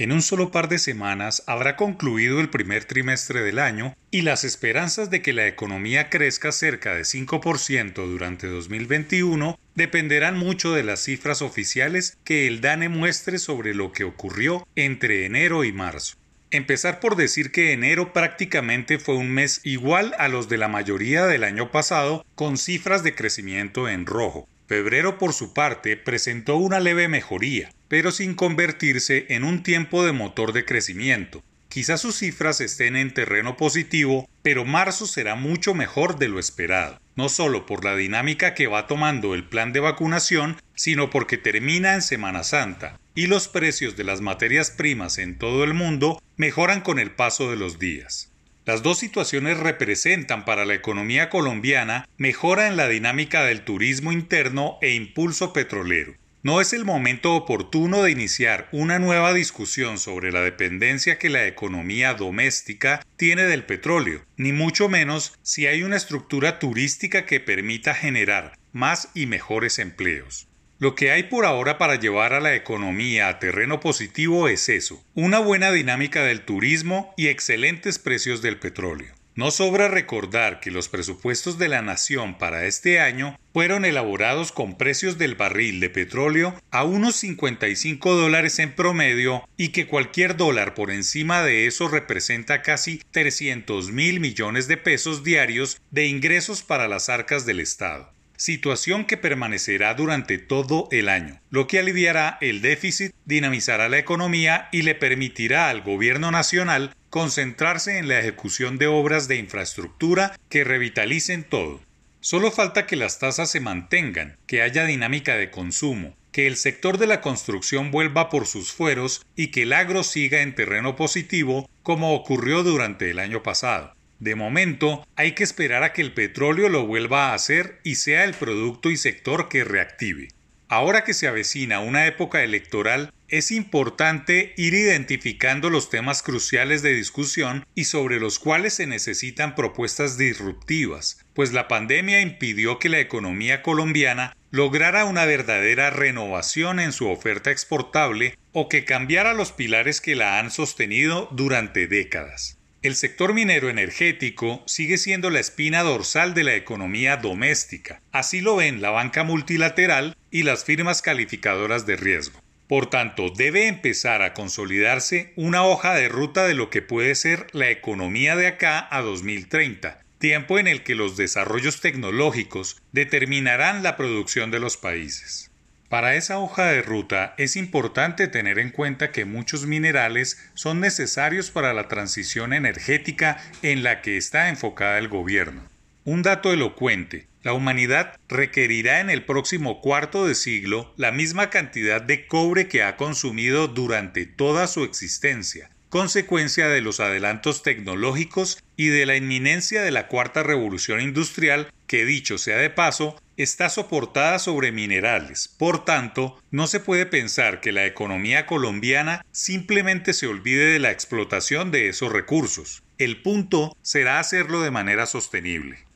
En un solo par de semanas habrá concluido el primer trimestre del año y las esperanzas de que la economía crezca cerca de 5% durante 2021 dependerán mucho de las cifras oficiales que el DANE muestre sobre lo que ocurrió entre enero y marzo. Empezar por decir que enero prácticamente fue un mes igual a los de la mayoría del año pasado, con cifras de crecimiento en rojo. Febrero, por su parte, presentó una leve mejoría, pero sin convertirse en un tiempo de motor de crecimiento. Quizás sus cifras estén en terreno positivo, pero marzo será mucho mejor de lo esperado, no solo por la dinámica que va tomando el plan de vacunación, sino porque termina en Semana Santa, y los precios de las materias primas en todo el mundo mejoran con el paso de los días. Las dos situaciones representan para la economía colombiana mejora en la dinámica del turismo interno e impulso petrolero. No es el momento oportuno de iniciar una nueva discusión sobre la dependencia que la economía doméstica tiene del petróleo, ni mucho menos si hay una estructura turística que permita generar más y mejores empleos. Lo que hay por ahora para llevar a la economía a terreno positivo es eso, una buena dinámica del turismo y excelentes precios del petróleo. No sobra recordar que los presupuestos de la nación para este año fueron elaborados con precios del barril de petróleo a unos 55 dólares en promedio y que cualquier dólar por encima de eso representa casi 300 mil millones de pesos diarios de ingresos para las arcas del Estado situación que permanecerá durante todo el año, lo que aliviará el déficit, dinamizará la economía y le permitirá al gobierno nacional concentrarse en la ejecución de obras de infraestructura que revitalicen todo. Solo falta que las tasas se mantengan, que haya dinámica de consumo, que el sector de la construcción vuelva por sus fueros y que el agro siga en terreno positivo como ocurrió durante el año pasado. De momento, hay que esperar a que el petróleo lo vuelva a hacer y sea el producto y sector que reactive. Ahora que se avecina una época electoral, es importante ir identificando los temas cruciales de discusión y sobre los cuales se necesitan propuestas disruptivas, pues la pandemia impidió que la economía colombiana lograra una verdadera renovación en su oferta exportable o que cambiara los pilares que la han sostenido durante décadas. El sector minero energético sigue siendo la espina dorsal de la economía doméstica. Así lo ven la banca multilateral y las firmas calificadoras de riesgo. Por tanto, debe empezar a consolidarse una hoja de ruta de lo que puede ser la economía de acá a 2030, tiempo en el que los desarrollos tecnológicos determinarán la producción de los países. Para esa hoja de ruta es importante tener en cuenta que muchos minerales son necesarios para la transición energética en la que está enfocada el gobierno. Un dato elocuente, la humanidad requerirá en el próximo cuarto de siglo la misma cantidad de cobre que ha consumido durante toda su existencia, consecuencia de los adelantos tecnológicos y de la inminencia de la cuarta revolución industrial que dicho sea de paso, está soportada sobre minerales. Por tanto, no se puede pensar que la economía colombiana simplemente se olvide de la explotación de esos recursos. El punto será hacerlo de manera sostenible.